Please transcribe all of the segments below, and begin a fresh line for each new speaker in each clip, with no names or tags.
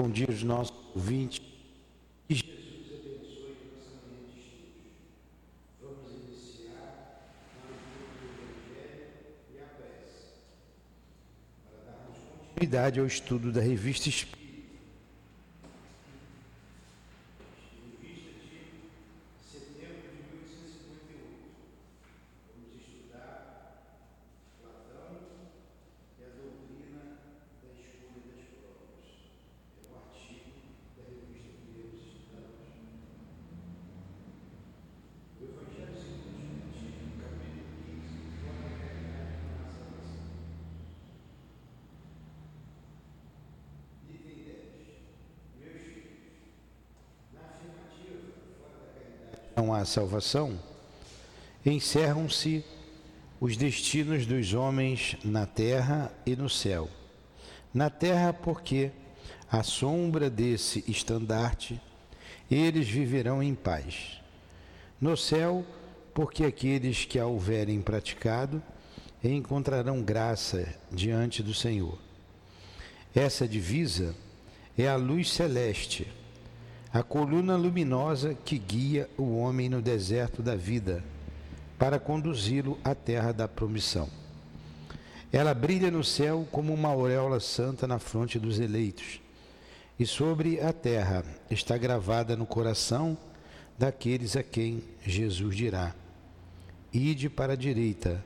Bom dia aos nossos ouvintes. Que Jesus abençoe nossa manhã de estudos. Vamos iniciar a leitura do Evangelho e a prece, para darmos continuidade ao estudo da revista Espírita. Há salvação, encerram-se os destinos dos homens na terra e no céu. Na terra, porque, à sombra desse estandarte, eles viverão em paz. No céu, porque aqueles que a houverem praticado encontrarão graça diante do Senhor. Essa divisa é a luz celeste a coluna luminosa que guia o homem no deserto da vida, para conduzi-lo à terra da promissão. Ela brilha no céu como uma auréola santa na fronte dos eleitos, e sobre a terra está gravada no coração daqueles a quem Jesus dirá: Ide para a direita,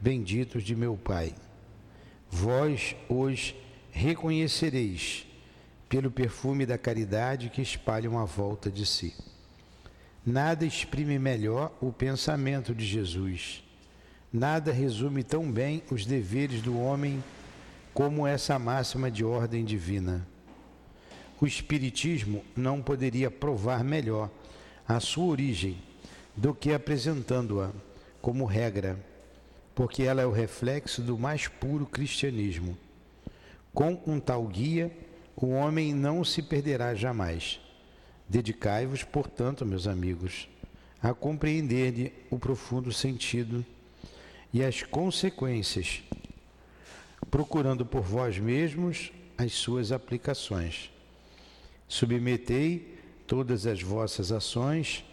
benditos de meu Pai. Vós os reconhecereis pelo perfume da caridade que espalham à volta de si. Nada exprime melhor o pensamento de Jesus. Nada resume tão bem os deveres do homem como essa máxima de ordem divina. O Espiritismo não poderia provar melhor a sua origem do que apresentando-a como regra, porque ela é o reflexo do mais puro cristianismo. Com um tal guia, o homem não se perderá jamais. Dedicai-vos, portanto, meus amigos, a compreender o profundo sentido e as consequências, procurando por vós mesmos as suas aplicações. Submetei todas as vossas ações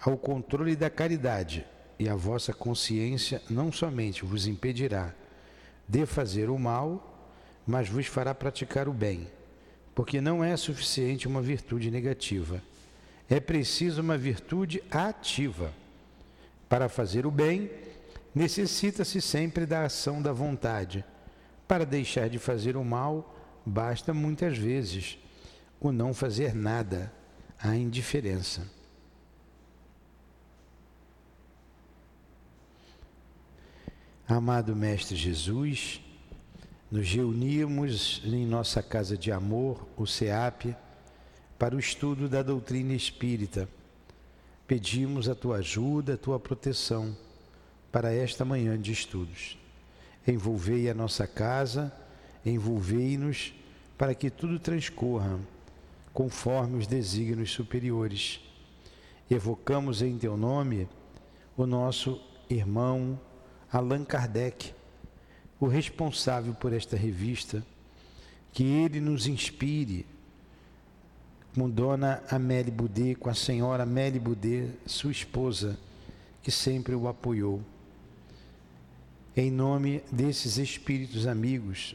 ao controle da caridade, e a vossa consciência não somente vos impedirá de fazer o mal, mas vos fará praticar o bem porque não é suficiente uma virtude negativa. É preciso uma virtude ativa. Para fazer o bem, necessita-se sempre da ação da vontade. Para deixar de fazer o mal, basta muitas vezes o não fazer nada, a indiferença. Amado Mestre Jesus, nos reunimos em nossa casa de amor, o SEAP, para o estudo da doutrina espírita. Pedimos a tua ajuda, a tua proteção para esta manhã de estudos. Envolvei a nossa casa, envolvei-nos para que tudo transcorra conforme os desígnios superiores. Evocamos em teu nome o nosso irmão Allan Kardec o responsável por esta revista, que ele nos inspire com Dona Amélie Boudet, com a senhora Amélie Boudet, sua esposa, que sempre o apoiou. Em nome desses espíritos amigos,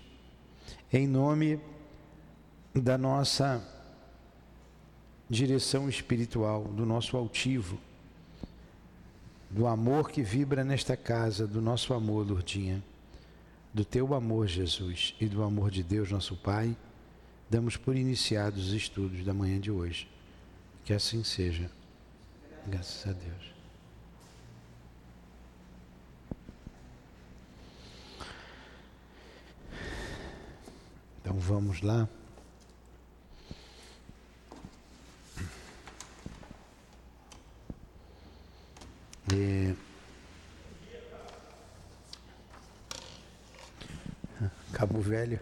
em nome da nossa direção espiritual, do nosso altivo, do amor que vibra nesta casa, do nosso amor, Lourdinha do teu amor, Jesus, e do amor de Deus, nosso Pai, damos por iniciados os estudos da manhã de hoje. Que assim seja. Graças a Deus. Então vamos lá. É, Cabo Velho.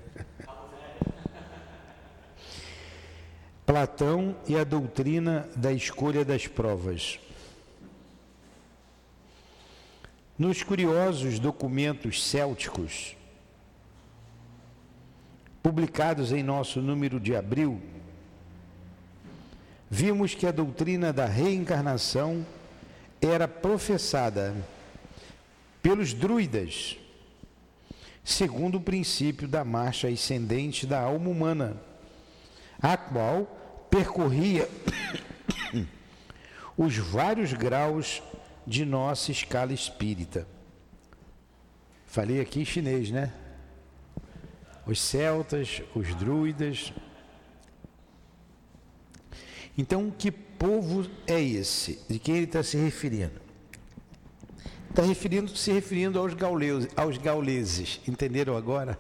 Platão e a doutrina da escolha das provas. Nos curiosos documentos célticos, publicados em nosso número de abril vimos que a doutrina da reencarnação era professada pelos druidas, segundo o princípio da marcha ascendente da alma humana, a qual percorria os vários graus de nossa escala espírita. Falei aqui em chinês, né? Os celtas, os druidas. Então, que povo é esse? De quem ele está se referindo? Está referindo, se referindo aos, gauleses, aos gauleses. Entenderam agora?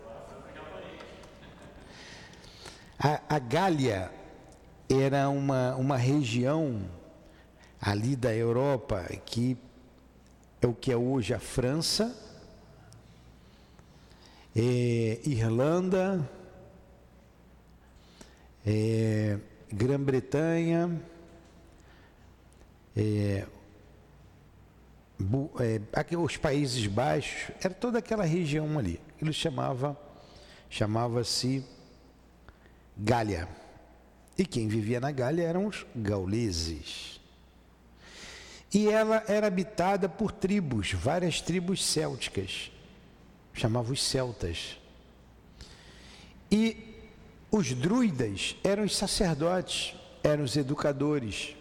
A, a Gália era uma, uma região ali da Europa que é o que é hoje a França, é, Irlanda, é, Grã-Bretanha, é, é, os Países Baixos, era toda aquela região ali. Ele chamava, chamava-se Gália. E quem vivia na Gália eram os gauleses. E ela era habitada por tribos, várias tribos célticas. Chamavam os celtas. E os druidas eram os sacerdotes, eram os educadores.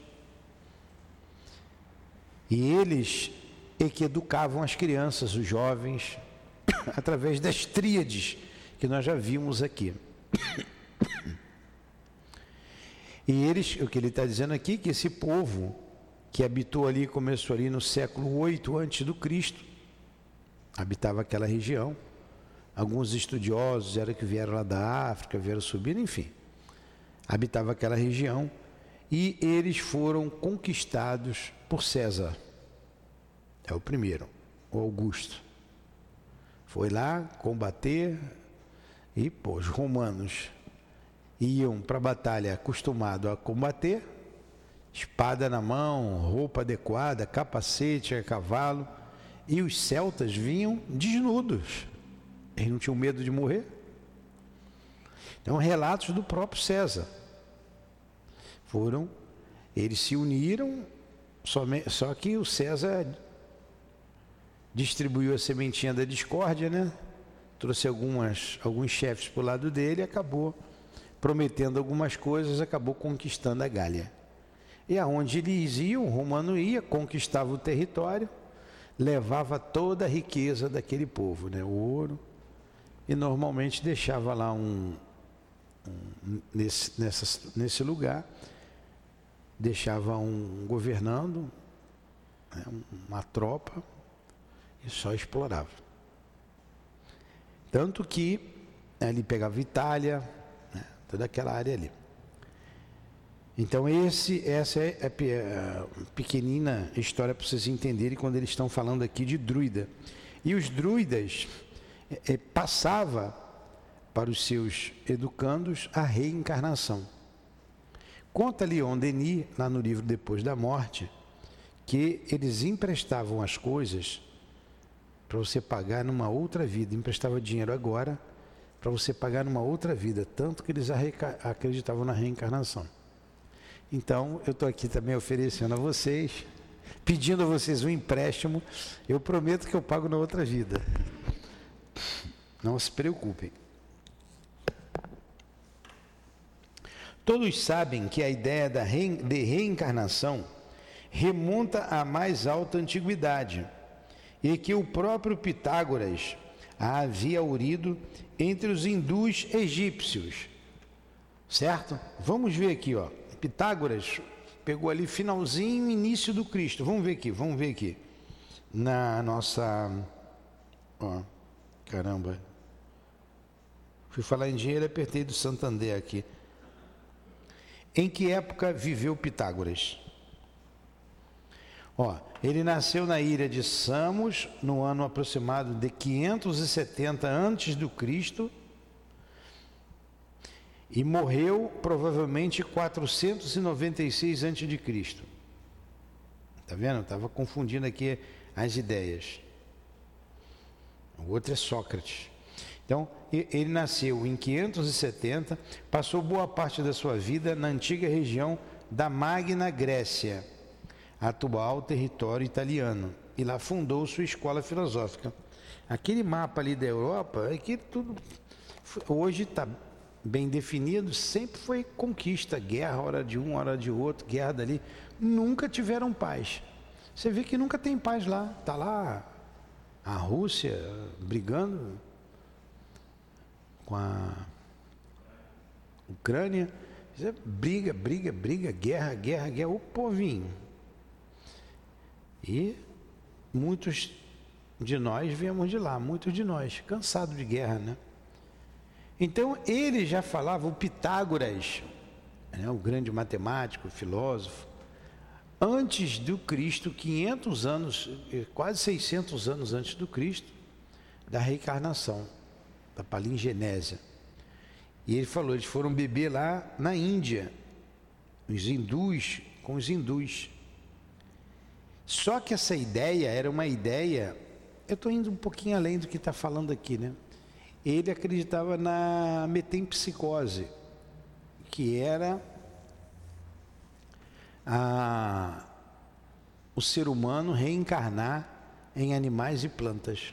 E eles é que educavam as crianças, os jovens, através das tríades que nós já vimos aqui. E eles, o que ele está dizendo aqui, que esse povo que habitou ali, começou ali no século 8 antes do Cristo, habitava aquela região. Alguns estudiosos eram que vieram lá da África, vieram subindo, enfim, habitava aquela região e eles foram conquistados por César. É o primeiro, o Augusto. Foi lá combater e, pô, os romanos iam para a batalha acostumados a combater, espada na mão, roupa adequada, capacete a cavalo, e os celtas vinham desnudos. Eles não tinham medo de morrer. Então, relatos do próprio César. Foram, eles se uniram, só que o César distribuiu a sementinha da discórdia, né? Trouxe algumas, alguns chefes para o lado dele e acabou prometendo algumas coisas, acabou conquistando a Gália. E aonde eles iam, o romano ia, conquistava o território, levava toda a riqueza daquele povo, né? o ouro, e normalmente deixava lá um, um nesse, nessa, nesse lugar, deixava um governando, né? uma tropa, e só explorava. Tanto que ele pegava Itália, toda aquela área ali. Então esse, essa é a pequenina história para vocês entenderem quando eles estão falando aqui de druida. E os druidas é, é, passava para os seus educandos a reencarnação. Conta Leon Denis, lá no livro Depois da Morte, que eles emprestavam as coisas para você pagar numa outra vida. Emprestava dinheiro agora para você pagar numa outra vida, tanto que eles acreditavam na reencarnação. Então, eu estou aqui também oferecendo a vocês, pedindo a vocês um empréstimo, eu prometo que eu pago na outra vida. Não se preocupem. Todos sabem que a ideia de reencarnação remonta à mais alta antiguidade e que o próprio Pitágoras a havia urido entre os hindus egípcios. Certo? Vamos ver aqui, ó. Pitágoras pegou ali finalzinho, início do Cristo. Vamos ver aqui, vamos ver aqui. Na nossa. Ó, caramba. Fui falar em dinheiro, apertei do Santander aqui. Em que época viveu Pitágoras? Ó, ele nasceu na ilha de Samos no ano aproximado de 570 antes do Cristo e morreu provavelmente 496 antes de Cristo. Tá vendo? Estava confundindo aqui as ideias. O outro é Sócrates. Então, ele nasceu em 570, passou boa parte da sua vida na antiga região da Magna Grécia, atual território italiano, e lá fundou sua escola filosófica. Aquele mapa ali da Europa, é que tudo hoje está bem definido, sempre foi conquista, guerra, hora de um, hora de outro, guerra dali. Nunca tiveram paz. Você vê que nunca tem paz lá. Está lá a Rússia brigando com a Ucrânia. Briga, briga, briga, guerra, guerra, guerra. O povinho. E muitos de nós viemos de lá, muitos de nós, cansados de guerra, né? Então ele já falava, o Pitágoras, né, o grande matemático, filósofo, antes do Cristo, 500 anos, quase 600 anos antes do Cristo, da reencarnação, da palingenésia. E ele falou, eles foram beber lá na Índia, os hindus, com os hindus. Só que essa ideia era uma ideia, eu estou indo um pouquinho além do que está falando aqui, né? Ele acreditava na metempsicose, que era a, o ser humano reencarnar em animais e plantas.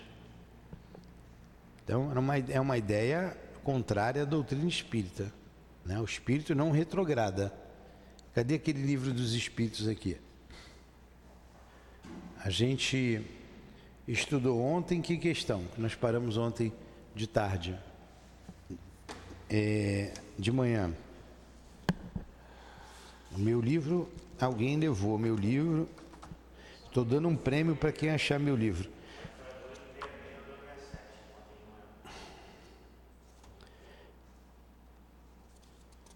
Então, era uma, é uma ideia contrária à doutrina espírita. Né? O espírito não retrograda. Cadê aquele livro dos espíritos aqui? A gente estudou ontem que questão? Nós paramos ontem de tarde. É, de manhã. O meu livro, alguém levou meu livro. Estou dando um prêmio para quem achar meu livro.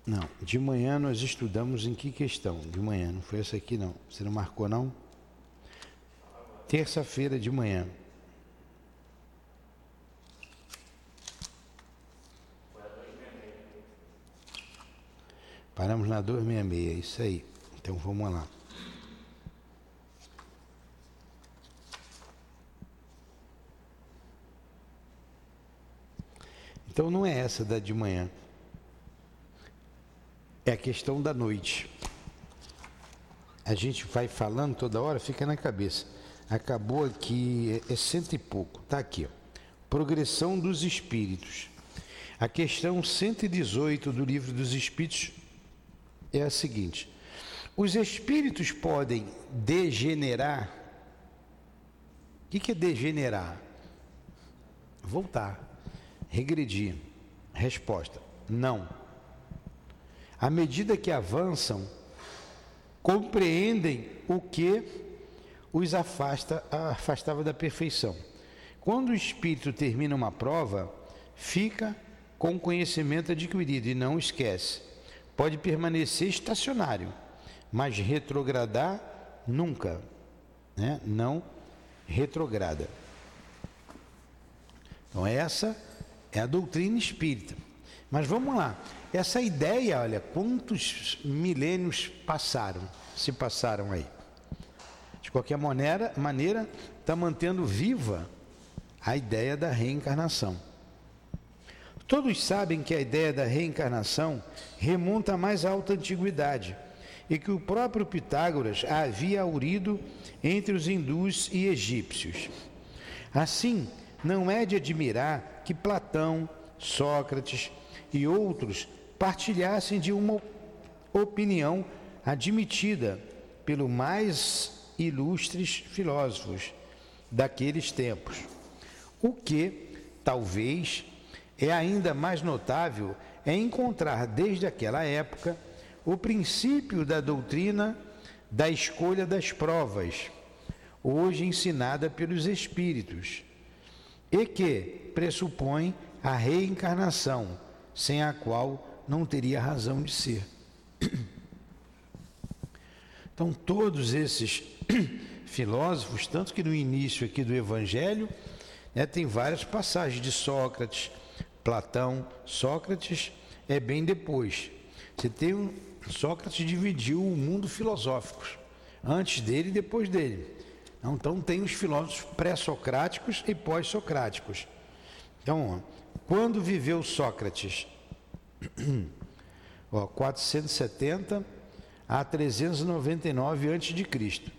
Não, de manhã nós estudamos em que questão? De manhã, não foi essa aqui não. Você não marcou não? Terça-feira de manhã. Paramos na 266, isso aí. Então vamos lá. Então não é essa da de manhã. É a questão da noite. A gente vai falando toda hora, fica na cabeça. Acabou aqui, é, é cento e pouco. Está aqui, ó. Progressão dos Espíritos. A questão 118 do Livro dos Espíritos é a seguinte: os espíritos podem degenerar. O que, é degenerar? Voltar, regredir. Resposta: não. À medida que avançam, compreendem o que os afasta, afastava da perfeição. Quando o espírito termina uma prova, fica com o conhecimento adquirido e não esquece pode permanecer estacionário, mas retrogradar nunca, né? não retrograda. Então, essa é a doutrina espírita. Mas vamos lá, essa ideia, olha, quantos milênios passaram, se passaram aí? Qualquer maneira, maneira está mantendo viva a ideia da reencarnação. Todos sabem que a ideia da reencarnação remonta à mais alta antiguidade e que o próprio Pitágoras a havia aurido entre os hindus e egípcios. Assim, não é de admirar que Platão, Sócrates e outros partilhassem de uma opinião admitida pelo mais ilustres filósofos daqueles tempos, o que talvez é ainda mais notável é encontrar desde aquela época o princípio da doutrina da escolha das provas, hoje ensinada pelos espíritos, e que pressupõe a reencarnação, sem a qual não teria razão de ser. Então, todos esses filósofos, tanto que no início aqui do Evangelho, né, tem várias passagens de Sócrates, Platão, Sócrates é bem depois. Você tem um, Sócrates dividiu o mundo filosófico, antes dele e depois dele. Então tem os filósofos pré-socráticos e pós-socráticos. Então, quando viveu Sócrates? Ó, 470 a 399 a.C.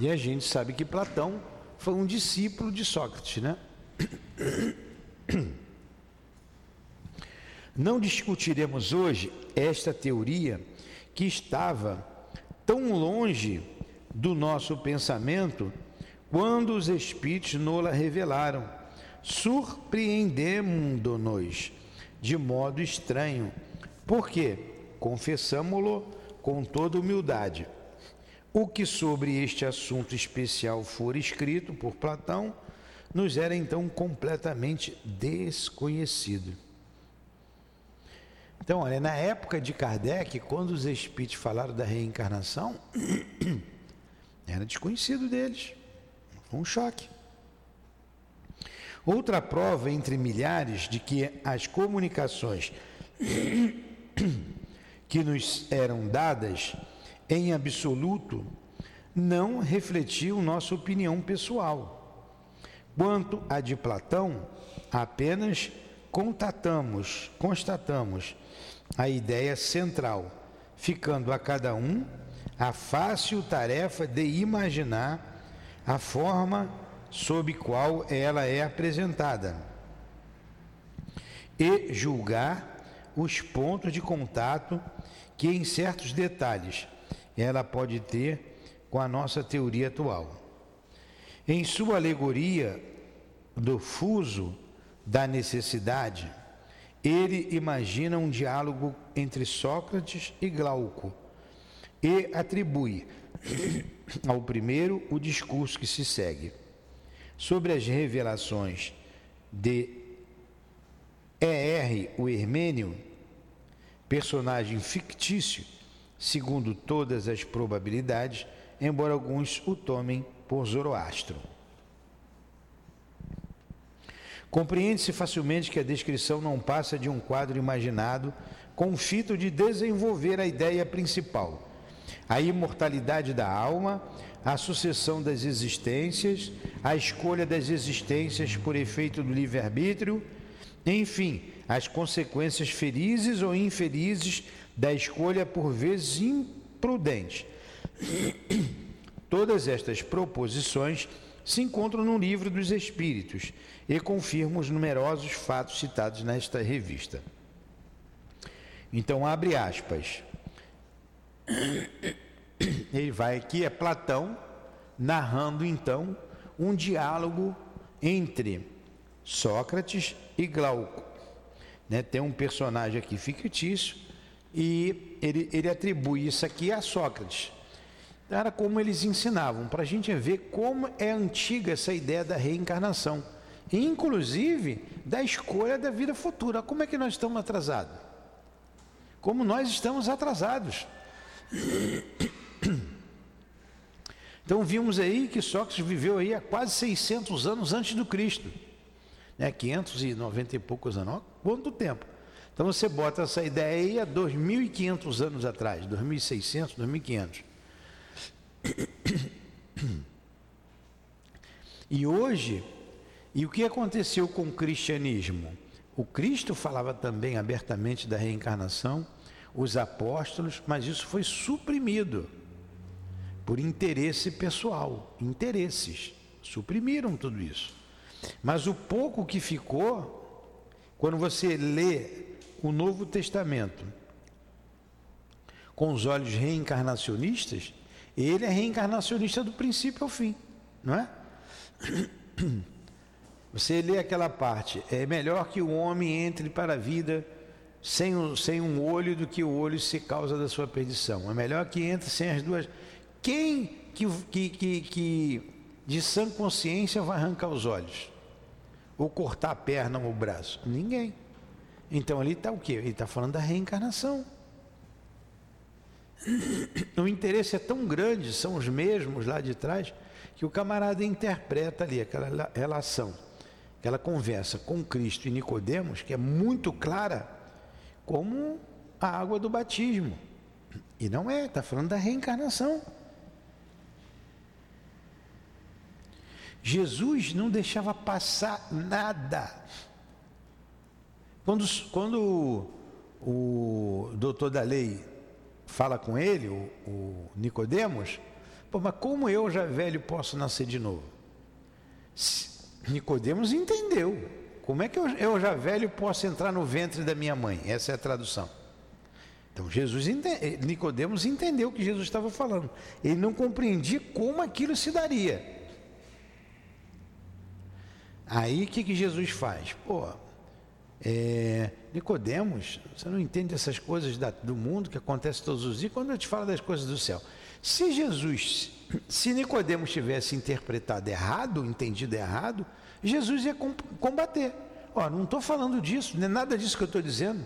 E a gente sabe que Platão foi um discípulo de Sócrates, né? Não discutiremos hoje esta teoria que estava tão longe do nosso pensamento quando os Espíritos nola revelaram, surpreendendo-nos de modo estranho. Porque, confessamo-lo com toda humildade, o que sobre este assunto especial for escrito por Platão nos era então completamente desconhecido. Então, olha, na época de Kardec, quando os espíritos falaram da reencarnação, era desconhecido deles. Foi um choque. Outra prova entre milhares de que as comunicações que nos eram dadas em absoluto não refletiam nossa opinião pessoal. Quanto a de Platão, apenas contatamos, constatamos a ideia central, ficando a cada um a fácil tarefa de imaginar a forma sob qual ela é apresentada e julgar os pontos de contato que, em certos detalhes, ela pode ter com a nossa teoria atual. Em sua alegoria do fuso da necessidade, ele imagina um diálogo entre Sócrates e Glauco e atribui ao primeiro o discurso que se segue. Sobre as revelações de E.R. o Hermênio, personagem fictício, segundo todas as probabilidades, embora alguns o tomem por Zoroastro. Compreende-se facilmente que a descrição não passa de um quadro imaginado com o fito de desenvolver a ideia principal, a imortalidade da alma, a sucessão das existências, a escolha das existências por efeito do livre-arbítrio, enfim, as consequências felizes ou infelizes da escolha por vezes imprudente. Todas estas proposições se encontram no livro dos Espíritos e confirmam os numerosos fatos citados nesta revista. Então, abre aspas. Ele vai aqui, é Platão, narrando então um diálogo entre Sócrates e Glauco. Né? Tem um personagem aqui fictício e ele, ele atribui isso aqui a Sócrates. Era como eles ensinavam, para a gente ver como é antiga essa ideia da reencarnação inclusive da escolha da vida futura. Como é que nós estamos atrasados? Como nós estamos atrasados. Então vimos aí que Sócrates viveu aí há quase 600 anos antes do Cristo. Né? 590 e poucos anos. Quanto tempo? Então você bota essa ideia aí há 2.500 anos atrás, 2.600, 2.500. E hoje e o que aconteceu com o cristianismo? O Cristo falava também abertamente da reencarnação, os apóstolos, mas isso foi suprimido por interesse pessoal, interesses. Suprimiram tudo isso. Mas o pouco que ficou, quando você lê o Novo Testamento com os olhos reencarnacionistas, ele é reencarnacionista do princípio ao fim, não é? Você lê aquela parte, é melhor que o homem entre para a vida sem um, sem um olho do que o olho se causa da sua perdição. É melhor que entre sem as duas. Quem que, que, que, que de sã consciência vai arrancar os olhos? Ou cortar a perna ou o braço? Ninguém. Então ali está o quê? Ele está falando da reencarnação. O interesse é tão grande, são os mesmos lá de trás, que o camarada interpreta ali aquela relação aquela conversa com Cristo e Nicodemos, que é muito clara, como a água do batismo. E não é, está falando da reencarnação. Jesus não deixava passar nada. Quando, quando o, doutor da lei fala com ele, o, o Nicodemos, Pô, mas como eu já velho posso nascer de novo? Nicodemos entendeu. Como é que eu, eu já velho posso entrar no ventre da minha mãe? Essa é a tradução. Então Jesus eh, Nicodemos entendeu o que Jesus estava falando. Ele não compreendia como aquilo se daria. Aí o que, que Jesus faz? Pô, é, Nicodemos, você não entende essas coisas da, do mundo que acontece todos os dias quando eu te falo das coisas do céu. Se Jesus, se Nicodemos tivesse interpretado errado, entendido errado, Jesus ia combater. Ó, não estou falando disso, não é nada disso que eu estou dizendo.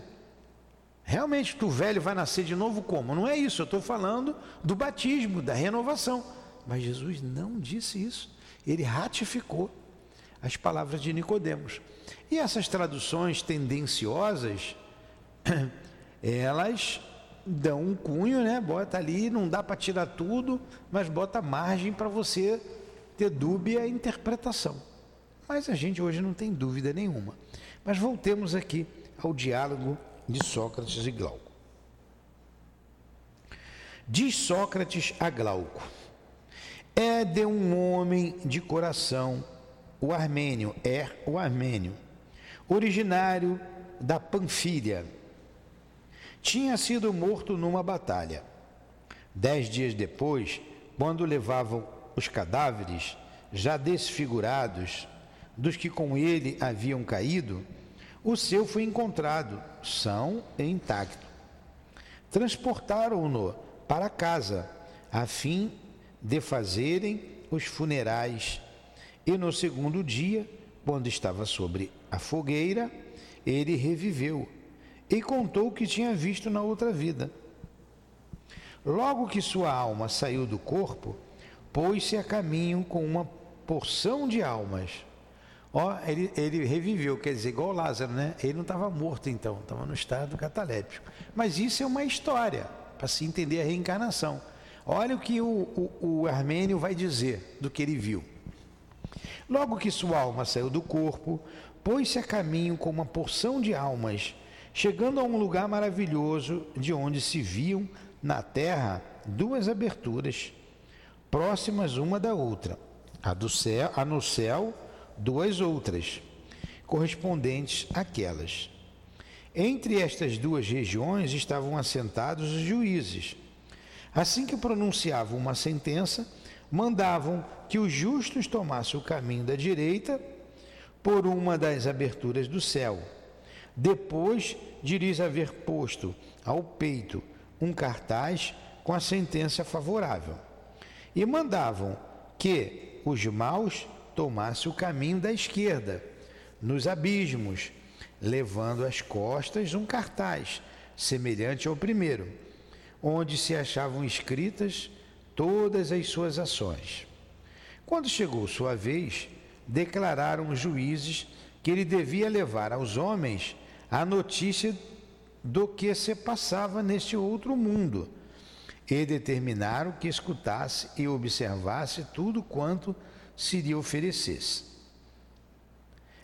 Realmente, tu velho vai nascer de novo como? Não é isso, eu estou falando do batismo, da renovação. Mas Jesus não disse isso. Ele ratificou as palavras de Nicodemos. E essas traduções tendenciosas, elas dão um cunho, né? Bota ali, não dá para tirar tudo, mas bota margem para você ter dúbia interpretação. Mas a gente hoje não tem dúvida nenhuma. Mas voltemos aqui ao diálogo de Sócrates e Glauco. Diz Sócrates a Glauco: É de um homem de coração, o armênio, é o armênio, originário da Panfilha tinha sido morto numa batalha. Dez dias depois, quando levavam os cadáveres, já desfigurados, dos que com ele haviam caído, o seu foi encontrado, são e intacto. Transportaram-no para casa, a fim de fazerem os funerais. E no segundo dia, quando estava sobre a fogueira, ele reviveu e contou o que tinha visto na outra vida. Logo que sua alma saiu do corpo, pôs-se a caminho com uma porção de almas. Ó, ele, ele reviveu, quer dizer, igual Lázaro, né? Ele não estava morto então, estava no estado cataléptico. Mas isso é uma história, para se entender a reencarnação. Olha o que o, o, o armênio vai dizer do que ele viu. Logo que sua alma saiu do corpo, pôs-se a caminho com uma porção de almas chegando a um lugar maravilhoso de onde se viam na terra duas aberturas próximas uma da outra, a do céu, a no céu duas outras correspondentes àquelas. Entre estas duas regiões estavam assentados os juízes. Assim que pronunciavam uma sentença, mandavam que os justos tomassem o caminho da direita por uma das aberturas do céu depois diris haver posto ao peito um cartaz com a sentença favorável. E mandavam que os maus tomassem o caminho da esquerda, nos abismos, levando às costas um cartaz, semelhante ao primeiro, onde se achavam escritas todas as suas ações. Quando chegou sua vez, declararam os juízes que ele devia levar aos homens a notícia do que se passava neste outro mundo e determinaram que escutasse e observasse tudo quanto se lhe oferecesse.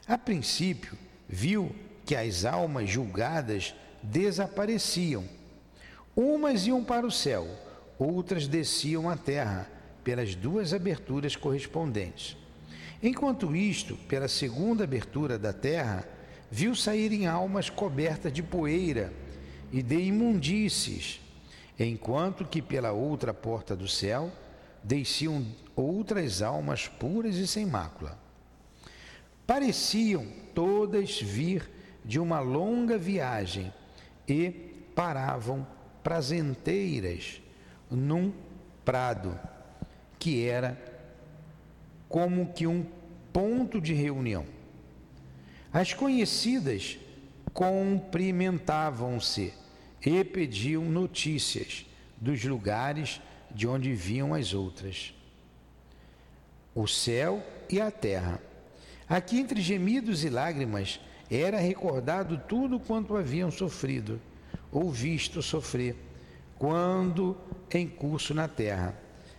A princípio, viu que as almas julgadas desapareciam. Umas iam para o céu, outras desciam à terra pelas duas aberturas correspondentes. Enquanto isto, pela segunda abertura da terra, viu saírem almas cobertas de poeira e de imundícies, enquanto que pela outra porta do céu desciam outras almas puras e sem mácula. Pareciam todas vir de uma longa viagem e paravam prazenteiras num prado que era como que um ponto de reunião. As conhecidas cumprimentavam-se e pediam notícias dos lugares de onde vinham as outras. O céu e a terra. Aqui, entre gemidos e lágrimas, era recordado tudo quanto haviam sofrido ou visto sofrer, quando em curso na terra.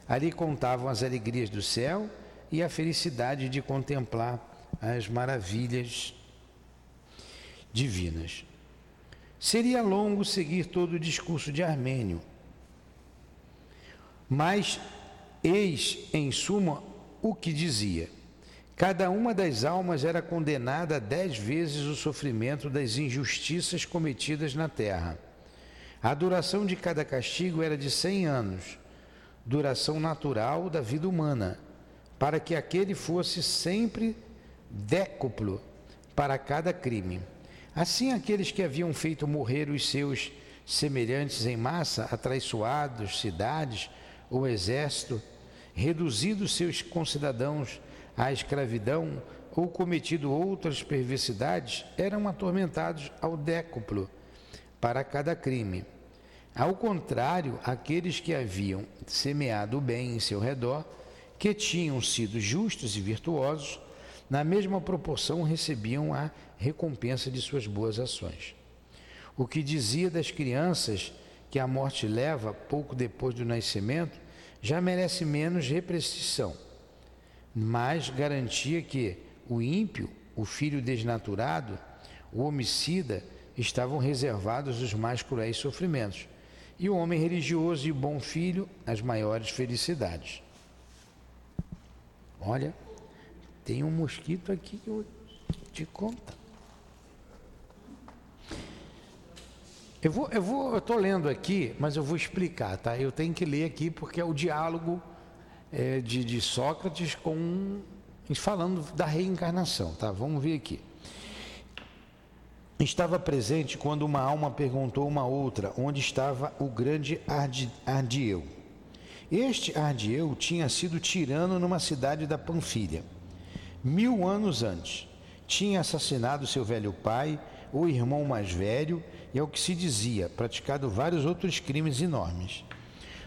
Ali contavam as alegrias do céu e a felicidade de contemplar as maravilhas divinas. Seria longo seguir todo o discurso de Armênio, Mas eis, em suma, o que dizia. Cada uma das almas era condenada a dez vezes o sofrimento das injustiças cometidas na terra. A duração de cada castigo era de cem anos, duração natural da vida humana, para que aquele fosse sempre décuplo para cada crime. Assim, aqueles que haviam feito morrer os seus semelhantes em massa, atraiçoados cidades ou exército, reduzido seus concidadãos à escravidão ou cometido outras perversidades, eram atormentados ao décuplo para cada crime. Ao contrário, aqueles que haviam semeado o bem em seu redor, que tinham sido justos e virtuosos, na mesma proporção recebiam a recompensa de suas boas ações. O que dizia das crianças que a morte leva pouco depois do nascimento já merece menos repressão, mas garantia que o ímpio, o filho desnaturado, o homicida estavam reservados os mais cruéis sofrimentos, e o homem religioso e o bom filho as maiores felicidades. Olha, tem um mosquito aqui que eu te conto. Eu vou, eu vou, eu estou lendo aqui, mas eu vou explicar, tá? Eu tenho que ler aqui porque é o diálogo é, de, de Sócrates com falando da reencarnação, tá? Vamos ver aqui. Estava presente quando uma alma perguntou uma outra onde estava o grande Ardieu. Este Ardieu tinha sido tirano numa cidade da Panfilha. Mil anos antes, tinha assassinado seu velho pai, o irmão mais velho e, ao que se dizia, praticado vários outros crimes enormes.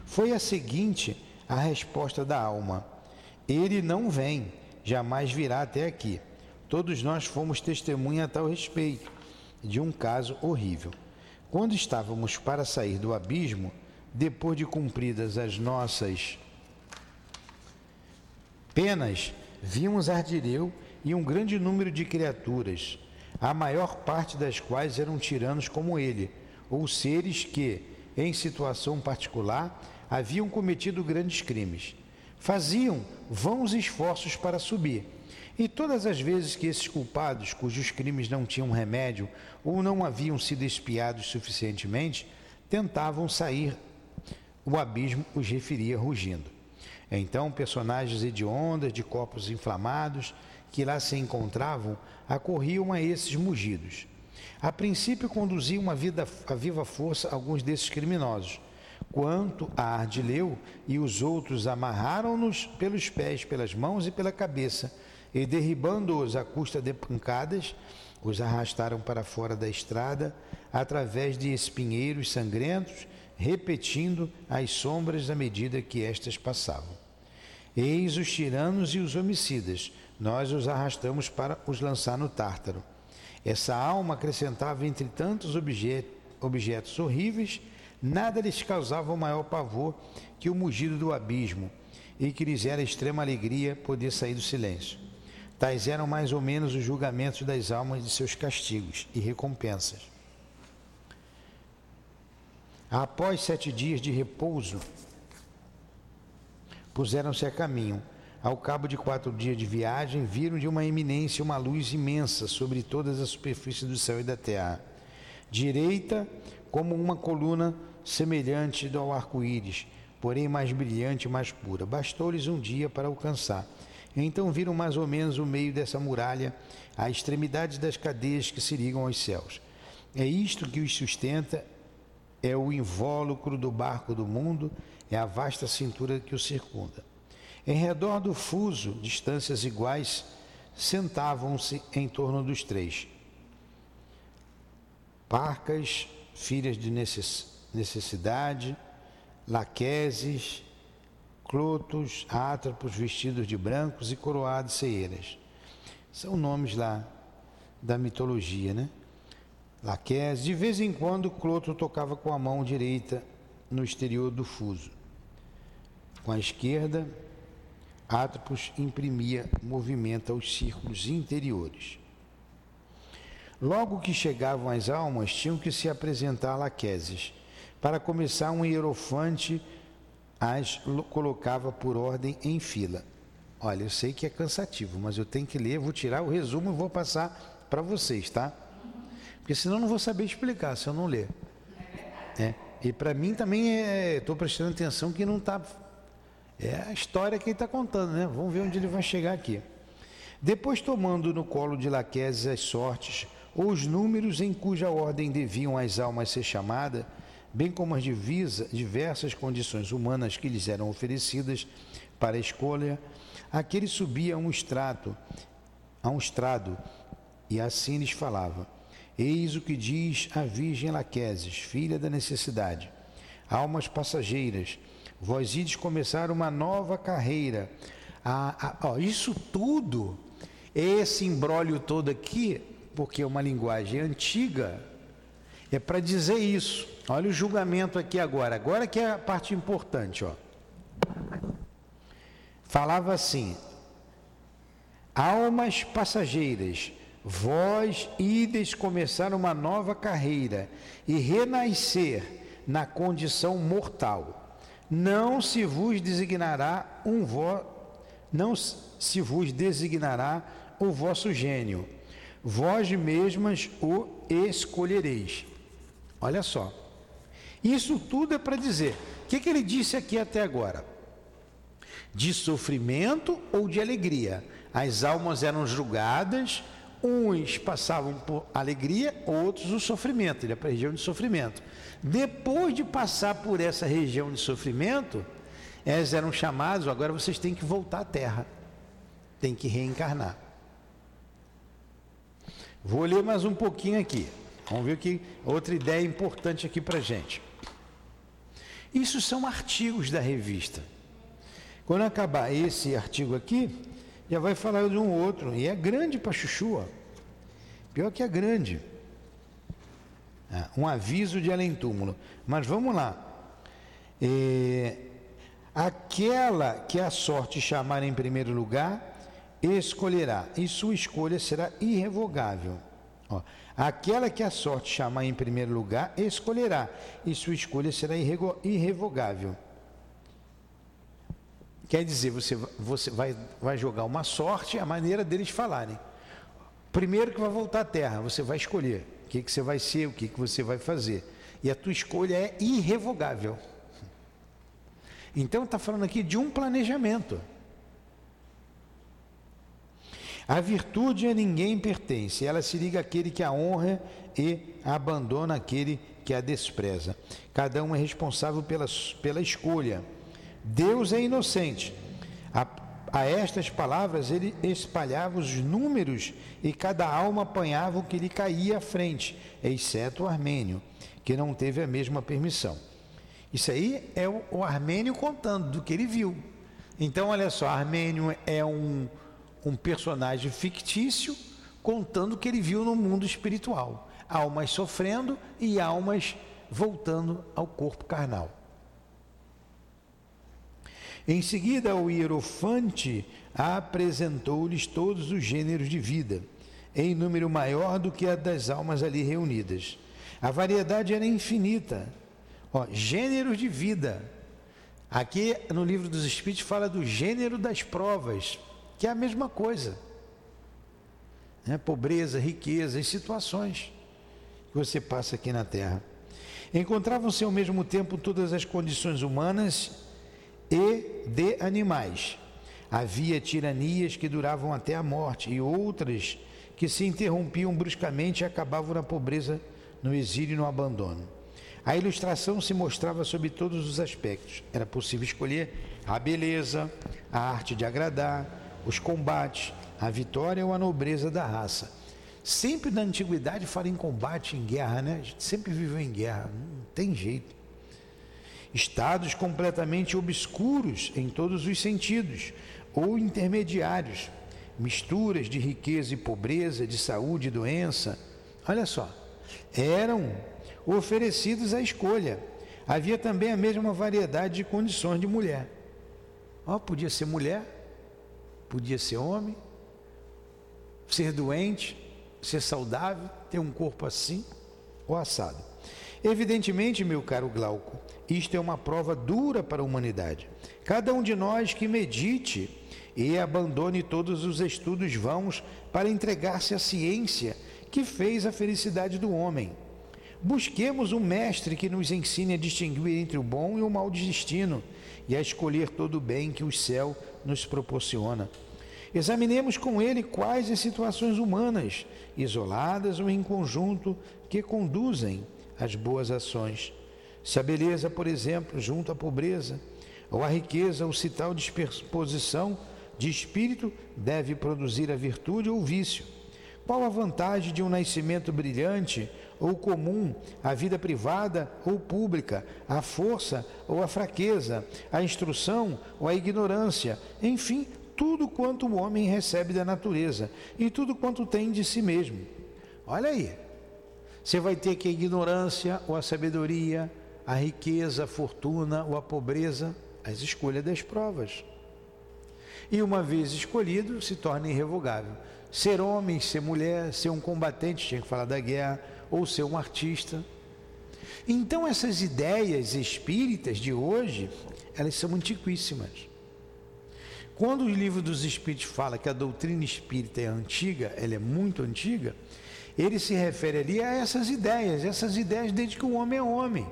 Foi a seguinte a resposta da alma: Ele não vem, jamais virá até aqui. Todos nós fomos testemunha a tal respeito, de um caso horrível. Quando estávamos para sair do abismo, depois de cumpridas as nossas penas, vimos Ardireu e um grande número de criaturas, a maior parte das quais eram tiranos como ele, ou seres que, em situação particular, haviam cometido grandes crimes. Faziam vãos esforços para subir. E todas as vezes que esses culpados, cujos crimes não tinham remédio ou não haviam sido espiados suficientemente, tentavam sair, o abismo os referia rugindo. Então, personagens hediondas de corpos inflamados que lá se encontravam acorriam a esses mugidos. A princípio conduziam a, vida, a viva força alguns desses criminosos. Quanto a Ardileu e os outros amarraram-nos pelos pés, pelas mãos e pela cabeça, e derribando-os à custa de pancadas, os arrastaram para fora da estrada, através de espinheiros sangrentos, repetindo as sombras à medida que estas passavam. Eis os tiranos e os homicidas, nós os arrastamos para os lançar no Tártaro. Essa alma acrescentava entre tantos objetos horríveis, nada lhes causava maior pavor que o mugido do abismo, e que lhes era extrema alegria poder sair do silêncio. Tais eram mais ou menos os julgamentos das almas de seus castigos e recompensas. Após sete dias de repouso, puseram-se a caminho ao cabo de quatro dias de viagem, viram de uma eminência uma luz imensa sobre todas as superfícies do céu e da terra. Direita, como uma coluna semelhante ao arco-íris, porém mais brilhante e mais pura. Bastou-lhes um dia para alcançar. Então viram mais ou menos o meio dessa muralha, a extremidade das cadeias que se ligam aos céus. É isto que os sustenta, é o invólucro do barco do mundo, é a vasta cintura que o circunda. Em redor do fuso, distâncias iguais sentavam-se em torno dos três. Parcas, filhas de necessidade, laqueses, clotos, átrapos vestidos de brancos e coroados ceeiras. São nomes lá da mitologia, né? Laqueses. De vez em quando, Cloto tocava com a mão direita no exterior do fuso. Com a esquerda, Atropos imprimia movimento aos círculos interiores. Logo que chegavam as almas, tinham que se apresentar a Laqueses. Para começar, um hierofante as colocava por ordem em fila. Olha, eu sei que é cansativo, mas eu tenho que ler, vou tirar o resumo e vou passar para vocês, tá? Porque senão não vou saber explicar se eu não ler. É. E para mim também é, estou prestando atenção que não está. É a história que ele está contando, né? Vamos ver onde ele vai chegar aqui. Depois, tomando no colo de Laqueses as sortes, ou os números em cuja ordem deviam as almas ser chamadas, bem como as divisa, diversas condições humanas que lhes eram oferecidas para a escolha, aquele subia a um estrato, a um estrado, e assim lhes falava: Eis o que diz a Virgem Laqueses, filha da necessidade. Almas passageiras, vós ides começar uma nova carreira. Ah, isso tudo, esse embrólio todo aqui, porque é uma linguagem antiga, é para dizer isso. Olha o julgamento aqui agora. Agora que é a parte importante, ó. Falava assim: Almas passageiras, vós ides começar uma nova carreira e renascer na condição mortal. Não se vos designará um vo... não se vos designará o vosso gênio. Vós mesmas o escolhereis. Olha só. Isso tudo é para dizer. O que, que ele disse aqui até agora? De sofrimento ou de alegria? As almas eram julgadas Uns passavam por alegria, outros o sofrimento, ele é a região de sofrimento. Depois de passar por essa região de sofrimento, eles eram chamados, agora vocês têm que voltar à terra, tem que reencarnar. Vou ler mais um pouquinho aqui. Vamos ver que outra ideia importante aqui para gente. Isso são artigos da revista. Quando acabar esse artigo aqui, já vai falar de um outro. E é grande para chuchu. Ó. Pior que é grande. É, um aviso de além-túmulo. Mas vamos lá. É, aquela que a sorte chamar em primeiro lugar, escolherá, e sua escolha será irrevogável. Ó, aquela que a sorte chamar em primeiro lugar, escolherá, e sua escolha será irrevogável. Quer dizer, você, você vai, vai jogar uma sorte, a maneira deles falarem. Primeiro que vai voltar à terra, você vai escolher o que, que você vai ser, o que, que você vai fazer. E a tua escolha é irrevogável. Então está falando aqui de um planejamento. A virtude a ninguém pertence, ela se liga àquele que a honra e abandona aquele que a despreza. Cada um é responsável pela, pela escolha. Deus é inocente. A, a estas palavras ele espalhava os números e cada alma apanhava o que lhe caía à frente, exceto o armênio, que não teve a mesma permissão. Isso aí é o, o armênio contando do que ele viu. Então, olha só, Armênio é um, um personagem fictício contando o que ele viu no mundo espiritual. Almas sofrendo e almas voltando ao corpo carnal. Em seguida, o hierofante apresentou-lhes todos os gêneros de vida, em número maior do que a das almas ali reunidas. A variedade era infinita. Ó, gêneros de vida. Aqui no livro dos Espíritos fala do gênero das provas, que é a mesma coisa. Né? Pobreza, riqueza e situações que você passa aqui na Terra. Encontravam-se ao mesmo tempo todas as condições humanas e de animais. Havia tiranias que duravam até a morte e outras que se interrompiam bruscamente e acabavam na pobreza, no exílio e no abandono. A ilustração se mostrava sob todos os aspectos. Era possível escolher a beleza, a arte de agradar, os combates, a vitória ou a nobreza da raça. Sempre na antiguidade fala em combate, em guerra, né? A gente sempre viveu em guerra, não tem jeito estados completamente obscuros em todos os sentidos, ou intermediários, misturas de riqueza e pobreza, de saúde e doença. Olha só, eram oferecidos à escolha. Havia também a mesma variedade de condições de mulher. Oh, podia ser mulher, podia ser homem, ser doente, ser saudável, ter um corpo assim ou assado. Evidentemente, meu caro Glauco, isto é uma prova dura para a humanidade. Cada um de nós que medite e abandone todos os estudos vãos para entregar-se à ciência que fez a felicidade do homem. Busquemos um mestre que nos ensine a distinguir entre o bom e o mau destino e a escolher todo o bem que o céu nos proporciona. Examinemos com ele quais as situações humanas, isoladas ou em conjunto, que conduzem às boas ações. Se a beleza, por exemplo, junto à pobreza, ou a riqueza, ou se tal disposição de espírito deve produzir a virtude ou o vício. Qual a vantagem de um nascimento brilhante ou comum, a vida privada ou pública, a força ou a fraqueza, a instrução ou a ignorância, enfim, tudo quanto o homem recebe da natureza e tudo quanto tem de si mesmo. Olha aí, você vai ter que a ignorância ou a sabedoria, a riqueza, a fortuna ou a pobreza, as escolhas das provas. E uma vez escolhido, se torna irrevogável. Ser homem, ser mulher, ser um combatente, tinha que falar da guerra, ou ser um artista. Então essas ideias espíritas de hoje, elas são antiquíssimas. Quando o livro dos Espíritos fala que a doutrina espírita é antiga, ela é muito antiga, ele se refere ali a essas ideias, essas ideias desde que o homem é homem.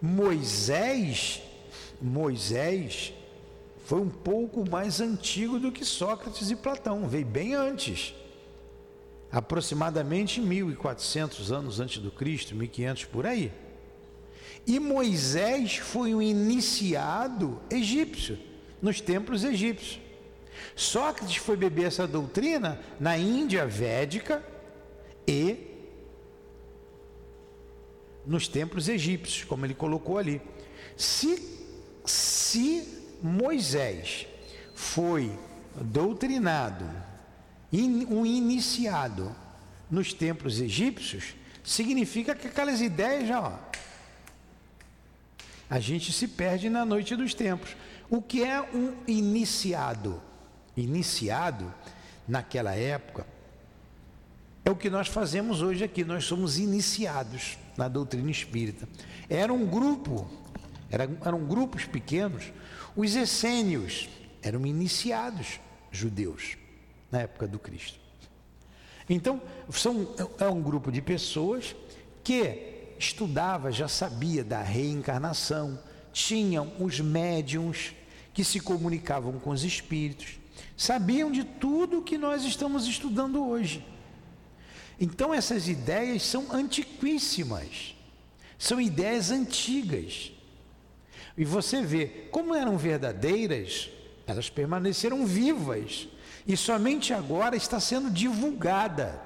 Moisés, Moisés foi um pouco mais antigo do que Sócrates e Platão, veio bem antes. Aproximadamente 1400 anos antes do Cristo, 1500 por aí. E Moisés foi um iniciado egípcio, nos templos egípcios. Sócrates foi beber essa doutrina na Índia védica e nos templos egípcios, como ele colocou ali. Se, se Moisés foi doutrinado, in, um iniciado nos templos egípcios, significa que aquelas ideias já, ó, a gente se perde na noite dos tempos. O que é um iniciado? Iniciado, naquela época, é o que nós fazemos hoje aqui, nós somos iniciados na doutrina espírita. Era um grupo, eram, eram grupos pequenos, os essênios eram iniciados judeus na época do Cristo. Então, são, é um grupo de pessoas que estudava, já sabia da reencarnação, tinham os médiums que se comunicavam com os espíritos, sabiam de tudo que nós estamos estudando hoje. Então essas ideias são antiquíssimas, são ideias antigas. E você vê como eram verdadeiras, elas permaneceram vivas e somente agora está sendo divulgada.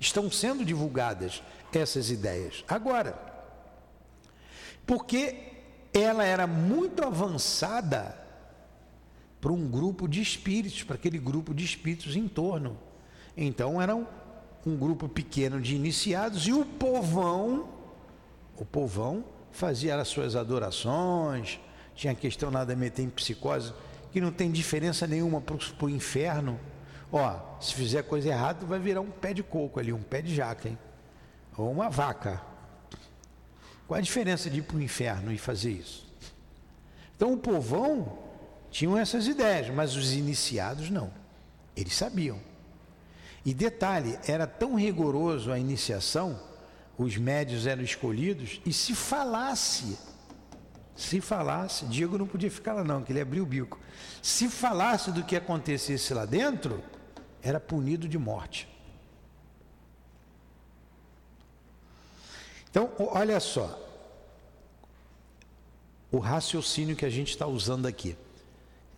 Estão sendo divulgadas essas ideias. Agora, porque ela era muito avançada para um grupo de espíritos, para aquele grupo de espíritos em torno. Então eram um grupo pequeno de iniciados e o povão, o povão fazia as suas adorações, tinha questão nada a meter em psicose, que não tem diferença nenhuma para o inferno. Ó, se fizer coisa errada, vai virar um pé de coco ali, um pé de jaca, hein? ou uma vaca. Qual a diferença de ir para o inferno e fazer isso? Então o povão tinham essas ideias, mas os iniciados não. Eles sabiam. E detalhe, era tão rigoroso a iniciação, os médios eram escolhidos, e se falasse, se falasse, Diego não podia ficar lá não, que ele abriu o bico. Se falasse do que acontecesse lá dentro, era punido de morte. Então, olha só, o raciocínio que a gente está usando aqui,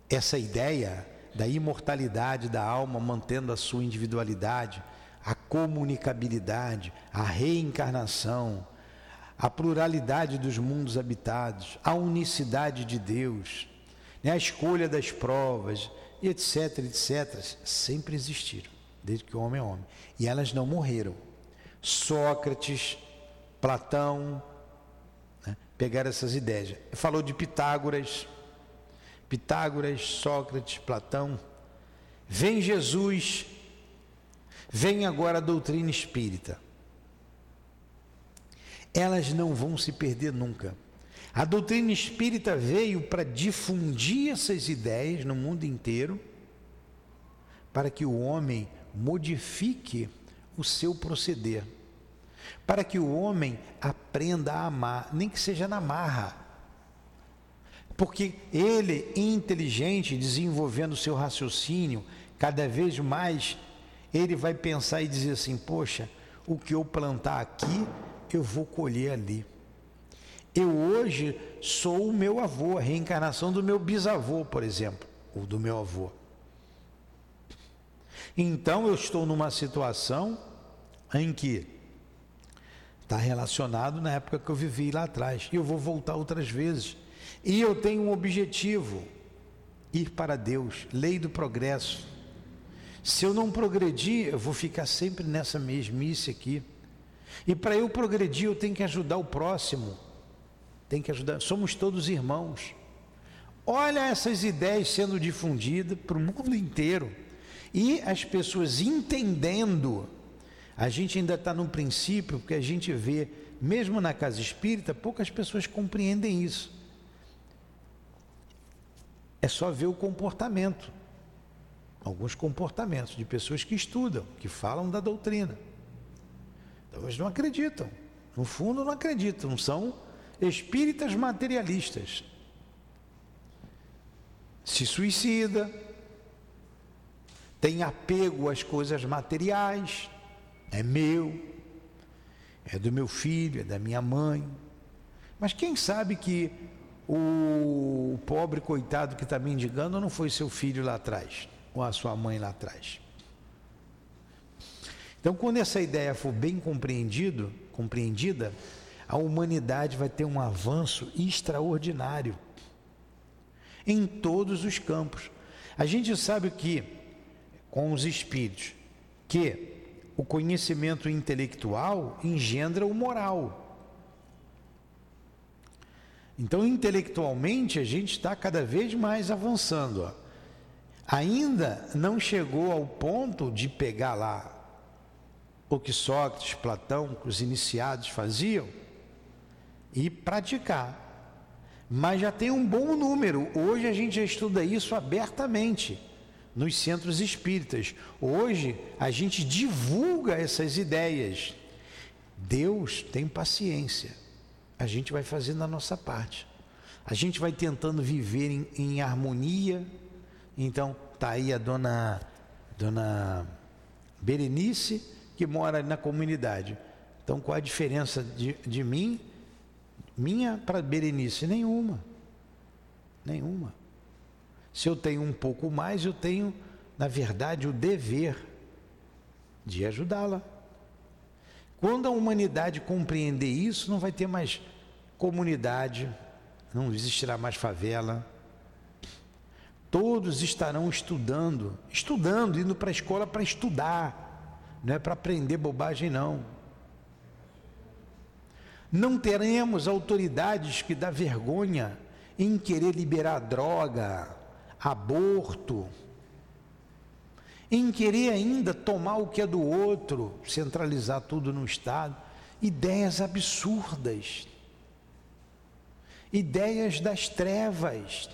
essa ideia da imortalidade da alma mantendo a sua individualidade, a comunicabilidade, a reencarnação, a pluralidade dos mundos habitados, a unicidade de Deus, né, a escolha das provas, etc, etc, sempre existiram, desde que o homem é homem. E elas não morreram. Sócrates, Platão, né, pegaram essas ideias. Falou de Pitágoras, Pitágoras, Sócrates, Platão. Vem Jesus, vem agora a doutrina espírita. Elas não vão se perder nunca. A doutrina espírita veio para difundir essas ideias no mundo inteiro, para que o homem modifique o seu proceder, para que o homem aprenda a amar, nem que seja na marra. Porque ele, inteligente, desenvolvendo o seu raciocínio, cada vez mais, ele vai pensar e dizer assim: poxa, o que eu plantar aqui, eu vou colher ali. Eu hoje sou o meu avô, a reencarnação do meu bisavô, por exemplo, ou do meu avô. Então eu estou numa situação em que está relacionado na época que eu vivi lá atrás. E eu vou voltar outras vezes. E eu tenho um objetivo: ir para Deus, lei do progresso. Se eu não progredir, eu vou ficar sempre nessa mesmice aqui. E para eu progredir, eu tenho que ajudar o próximo tem que ajudar. Somos todos irmãos. Olha essas ideias sendo difundidas para o mundo inteiro. E as pessoas entendendo. A gente ainda está no princípio, porque a gente vê, mesmo na casa espírita, poucas pessoas compreendem isso. É só ver o comportamento. Alguns comportamentos de pessoas que estudam, que falam da doutrina. Então eles não acreditam. No fundo, não acreditam. São espíritas materialistas. Se suicida, tem apego às coisas materiais, é meu, é do meu filho, é da minha mãe. Mas quem sabe que o pobre coitado que está mendigando não foi seu filho lá atrás, ou a sua mãe lá atrás. Então, quando essa ideia for bem compreendido, compreendida, a humanidade vai ter um avanço extraordinário em todos os campos. A gente sabe que, com os espíritos, que o conhecimento intelectual engendra o moral. Então, intelectualmente, a gente está cada vez mais avançando. Ó. Ainda não chegou ao ponto de pegar lá o que Sócrates, Platão, os iniciados faziam e praticar. Mas já tem um bom número. Hoje a gente já estuda isso abertamente nos centros espíritas. Hoje a gente divulga essas ideias. Deus tem paciência. A gente vai fazendo a nossa parte. A gente vai tentando viver em, em harmonia. Então, tá aí a dona dona Berenice que mora na comunidade. Então, qual a diferença de, de mim minha para Berenice? Nenhuma. Nenhuma. Se eu tenho um pouco mais, eu tenho, na verdade, o dever de ajudá-la. Quando a humanidade compreender isso, não vai ter mais comunidade, não existirá mais favela. Todos estarão estudando, estudando, indo para a escola para estudar, não é para aprender bobagem, não. Não teremos autoridades que dá vergonha em querer liberar droga, aborto, em querer ainda tomar o que é do outro, centralizar tudo no Estado. Ideias absurdas, ideias das trevas.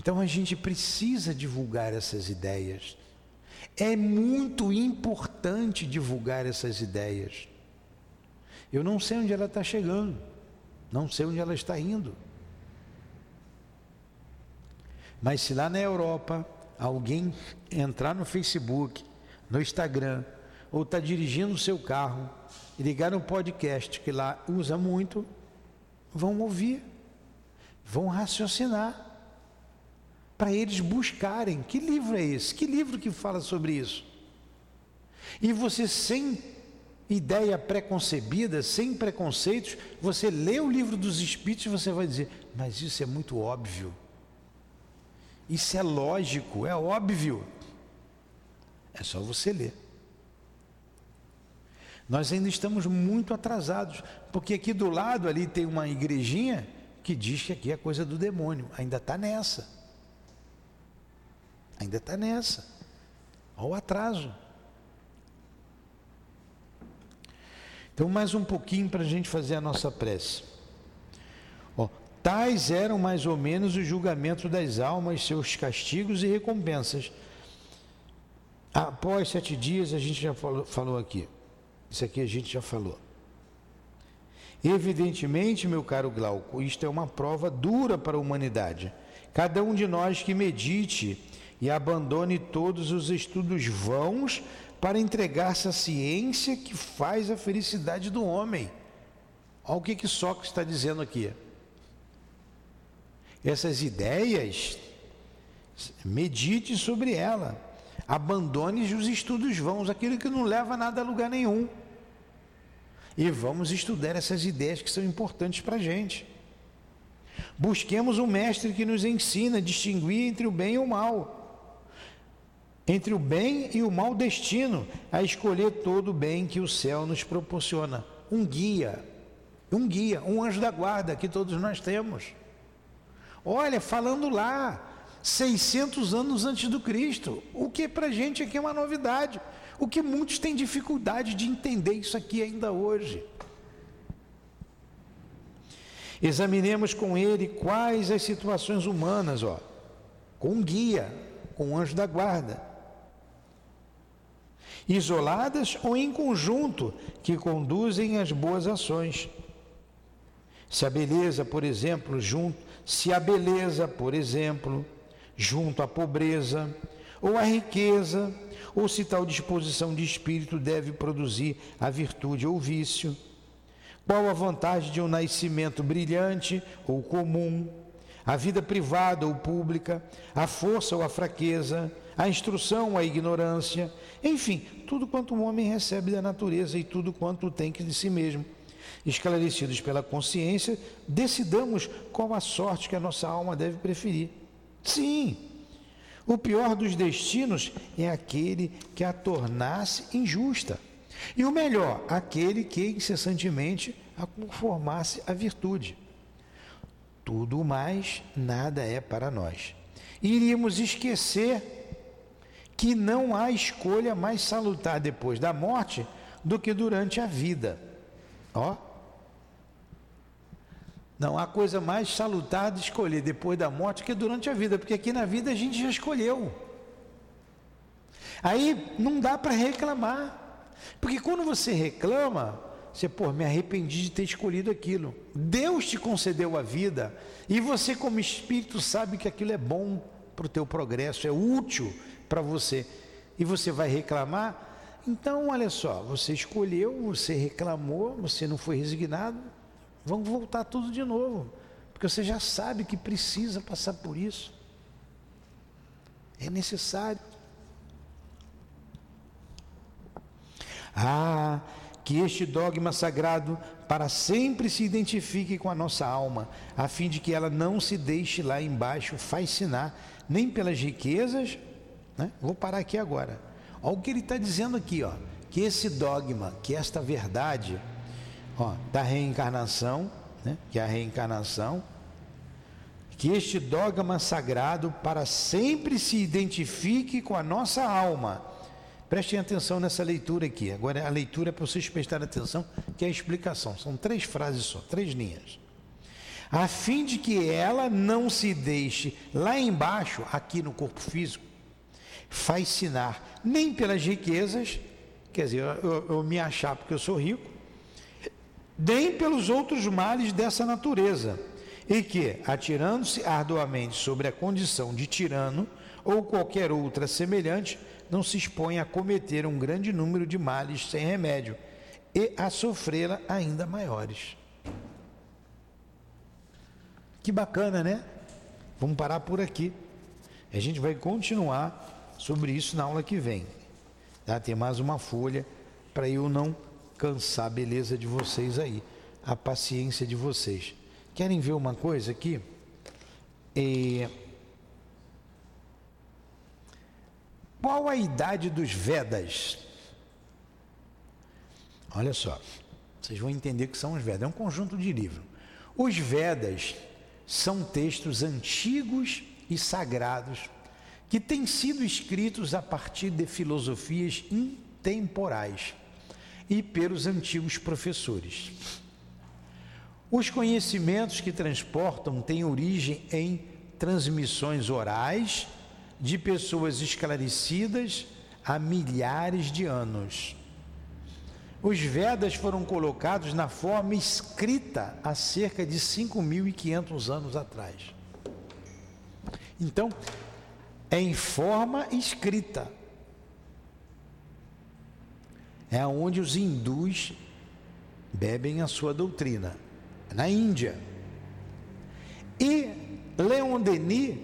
Então a gente precisa divulgar essas ideias. É muito importante divulgar essas ideias. Eu não sei onde ela está chegando, não sei onde ela está indo. Mas se lá na Europa alguém entrar no Facebook, no Instagram, ou está dirigindo o seu carro e ligar um podcast que lá usa muito, vão ouvir, vão raciocinar para eles buscarem. Que livro é esse? Que livro que fala sobre isso? E você, sem ideia preconcebida, sem preconceitos, você lê o livro dos Espíritos e você vai dizer: Mas isso é muito óbvio. Isso é lógico, é óbvio. É só você ler. Nós ainda estamos muito atrasados, porque aqui do lado ali tem uma igrejinha que diz que aqui é coisa do demônio, ainda está nessa. Ainda está nessa. Olha o atraso. Então, mais um pouquinho para a gente fazer a nossa prece. Ó, tais eram mais ou menos os julgamentos das almas, seus castigos e recompensas. Após sete dias, a gente já falou, falou aqui. Isso aqui a gente já falou. Evidentemente, meu caro Glauco, isto é uma prova dura para a humanidade. Cada um de nós que medite e abandone todos os estudos vãos para entregar-se à ciência que faz a felicidade do homem. Olha o que, que Sócrates está dizendo aqui. Essas ideias, medite sobre ela. Abandone os estudos vãos, aquilo que não leva nada a lugar nenhum. E vamos estudar essas ideias que são importantes para a gente. Busquemos um mestre que nos ensina a distinguir entre o bem e o mal, entre o bem e o mau destino, a escolher todo o bem que o céu nos proporciona. Um guia, um guia, um anjo da guarda que todos nós temos. Olha, falando lá, 600 anos antes do Cristo, o que para a gente aqui é uma novidade. O que muitos têm dificuldade de entender isso aqui ainda hoje. Examinemos com ele quais as situações humanas, ó, com um guia, com um anjo da guarda, isoladas ou em conjunto, que conduzem às boas ações. Se a beleza, por exemplo, junto, se a beleza, por exemplo, junto à pobreza, ou à riqueza, ou se tal disposição de espírito deve produzir a virtude ou vício. Qual a vantagem de um nascimento brilhante ou comum, a vida privada ou pública, a força ou a fraqueza, a instrução ou a ignorância, enfim, tudo quanto o homem recebe da natureza e tudo quanto tem que de si mesmo. Esclarecidos pela consciência, decidamos qual a sorte que a nossa alma deve preferir. Sim, o pior dos destinos é aquele que a tornasse injusta. E o melhor, aquele que incessantemente a conformasse à virtude. Tudo mais, nada é para nós. Iríamos esquecer que não há escolha mais salutar depois da morte do que durante a vida. Ó, não há coisa mais salutar de escolher depois da morte que durante a vida, porque aqui na vida a gente já escolheu. Aí não dá para reclamar, porque quando você reclama, você, pô, me arrependi de ter escolhido aquilo. Deus te concedeu a vida e você, como espírito, sabe que aquilo é bom para o teu progresso, é útil para você. E você vai reclamar? Então, olha só, você escolheu, você reclamou, você não foi resignado, Vamos voltar tudo de novo, porque você já sabe que precisa passar por isso. É necessário. Ah, que este dogma sagrado para sempre se identifique com a nossa alma, a fim de que ela não se deixe lá embaixo fascinar, nem pelas riquezas. Né? Vou parar aqui agora. Olha o que ele está dizendo aqui, ó, que esse dogma, que esta verdade, ó, da reencarnação, né, que é a reencarnação, que este dogma sagrado para sempre se identifique com a nossa alma. Prestem atenção nessa leitura aqui. Agora a leitura é para vocês prestarem atenção, que é a explicação. São três frases só, três linhas. A fim de que ela não se deixe lá embaixo, aqui no corpo físico, fascinar nem pelas riquezas, quer dizer, eu, eu me achar porque eu sou rico, nem pelos outros males dessa natureza, e que, atirando-se arduamente sobre a condição de tirano ou qualquer outra semelhante, não se expõe a cometer um grande número de males sem remédio e a sofrê-la ainda maiores. Que bacana, né? Vamos parar por aqui. A gente vai continuar sobre isso na aula que vem. Tá? Tem mais uma folha para eu não cansar a beleza de vocês aí, a paciência de vocês. Querem ver uma coisa aqui? É... Qual a idade dos Vedas? Olha só, vocês vão entender que são os Vedas, é um conjunto de livros. Os Vedas são textos antigos e sagrados que têm sido escritos a partir de filosofias intemporais e pelos antigos professores. Os conhecimentos que transportam têm origem em transmissões orais de pessoas esclarecidas há milhares de anos. Os Vedas foram colocados na forma escrita há cerca de 5.500 anos atrás. Então, em forma escrita. É onde os hindus bebem a sua doutrina, na Índia. E Leon Denis,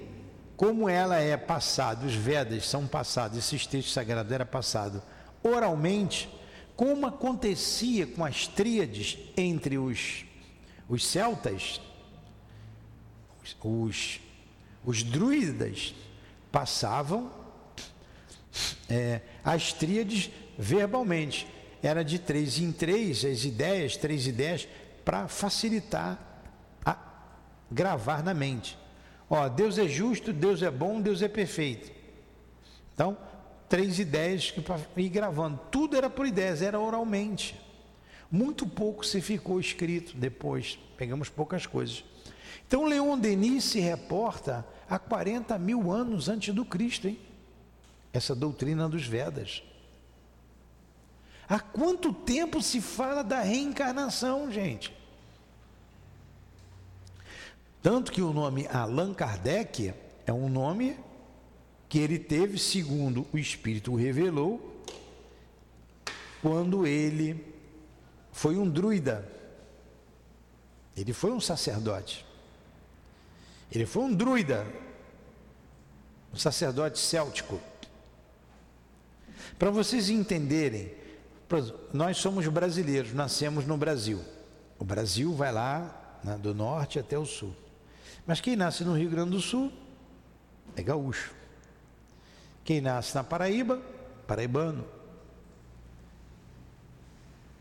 como ela é passada, os Vedas são passados, esses textos sagrados era passado oralmente, como acontecia com as tríades entre os, os celtas, os, os druidas passavam é, as tríades verbalmente. Era de três em três as ideias, três ideias, para facilitar a gravar na mente. Ó, Deus é justo, Deus é bom, Deus é perfeito. Então, três ideias que para ir gravando. Tudo era por ideias, era oralmente. Muito pouco se ficou escrito depois. Pegamos poucas coisas. Então Leon Denis se reporta a 40 mil anos antes do Cristo, hein? Essa doutrina dos Vedas. Há quanto tempo se fala da reencarnação, gente? Tanto que o nome Allan Kardec é um nome que ele teve, segundo o Espírito revelou, quando ele foi um druida. Ele foi um sacerdote. Ele foi um druida, um sacerdote céltico. Para vocês entenderem, nós somos brasileiros, nascemos no Brasil. O Brasil vai lá né, do norte até o sul. Mas quem nasce no Rio Grande do Sul é gaúcho. Quem nasce na Paraíba, paraibano.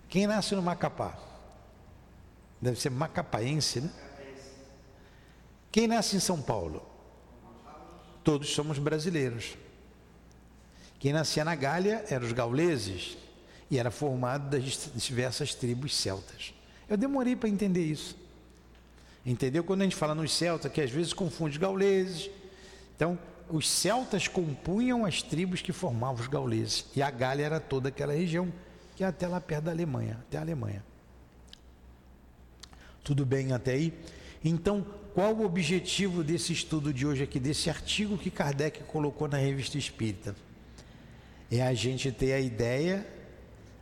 Quem nasce no Macapá? Deve ser macapaense, né? Quem nasce em São Paulo? Todos somos brasileiros. Quem nascia na Gália eram os gauleses e era formado das diversas tribos celtas. Eu demorei para entender isso. Entendeu? Quando a gente fala nos celtas, que às vezes confunde os gauleses. Então, os celtas compunham as tribos que formavam os gauleses. E a Gália era toda aquela região, que é até lá perto da Alemanha, até a Alemanha. Tudo bem até aí? Então, qual o objetivo desse estudo de hoje aqui, desse artigo que Kardec colocou na revista Espírita? É a gente ter a ideia,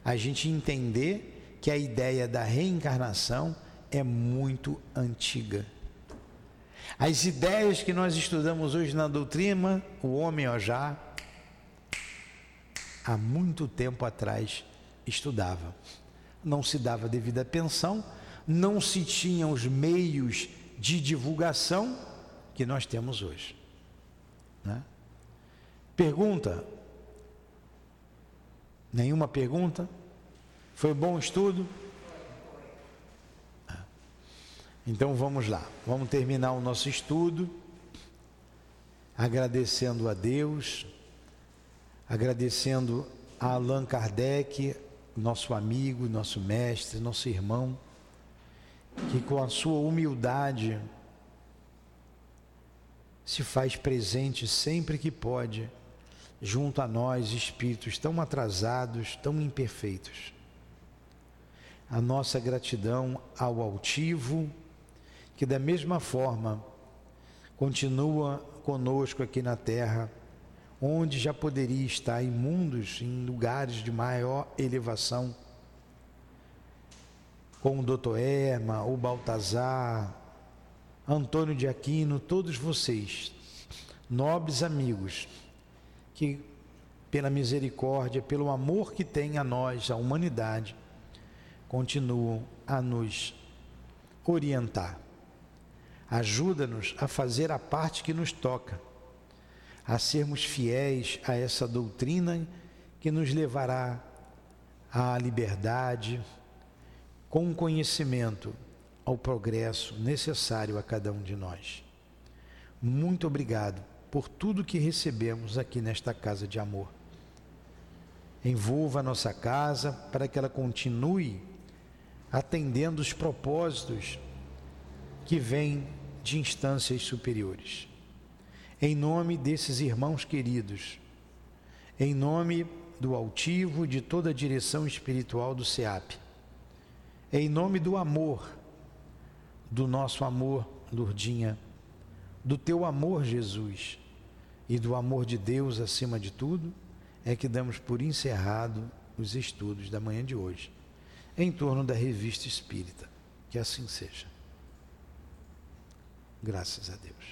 a gente entender que a ideia da reencarnação é muito antiga. As ideias que nós estudamos hoje na doutrina, o homem ó, já há muito tempo atrás estudava. Não se dava devida atenção, não se tinham os meios de divulgação que nós temos hoje. Né? Pergunta? Nenhuma pergunta? Foi bom estudo? Então vamos lá, vamos terminar o nosso estudo agradecendo a Deus, agradecendo a Allan Kardec, nosso amigo, nosso mestre, nosso irmão, que com a sua humildade se faz presente sempre que pode, junto a nós, espíritos tão atrasados, tão imperfeitos. A nossa gratidão ao altivo, que da mesma forma continua conosco aqui na terra, onde já poderia estar em mundos, em lugares de maior elevação, como o doutor Erma, o Baltazar, Antônio de Aquino, todos vocês, nobres amigos, que pela misericórdia, pelo amor que tem a nós, a humanidade, continuam a nos orientar. Ajuda-nos a fazer a parte que nos toca, a sermos fiéis a essa doutrina que nos levará à liberdade, com o conhecimento ao progresso necessário a cada um de nós. Muito obrigado por tudo que recebemos aqui nesta casa de amor. envolva a nossa casa para que ela continue atendendo os propósitos que vêm de instâncias superiores. Em nome desses irmãos queridos, em nome do altivo de toda a direção espiritual do SEAP, em nome do amor, do nosso amor, Lurdinha, do teu amor, Jesus, e do amor de Deus acima de tudo, é que damos por encerrado os estudos da manhã de hoje, em torno da revista espírita. Que assim seja. Graças a Deus.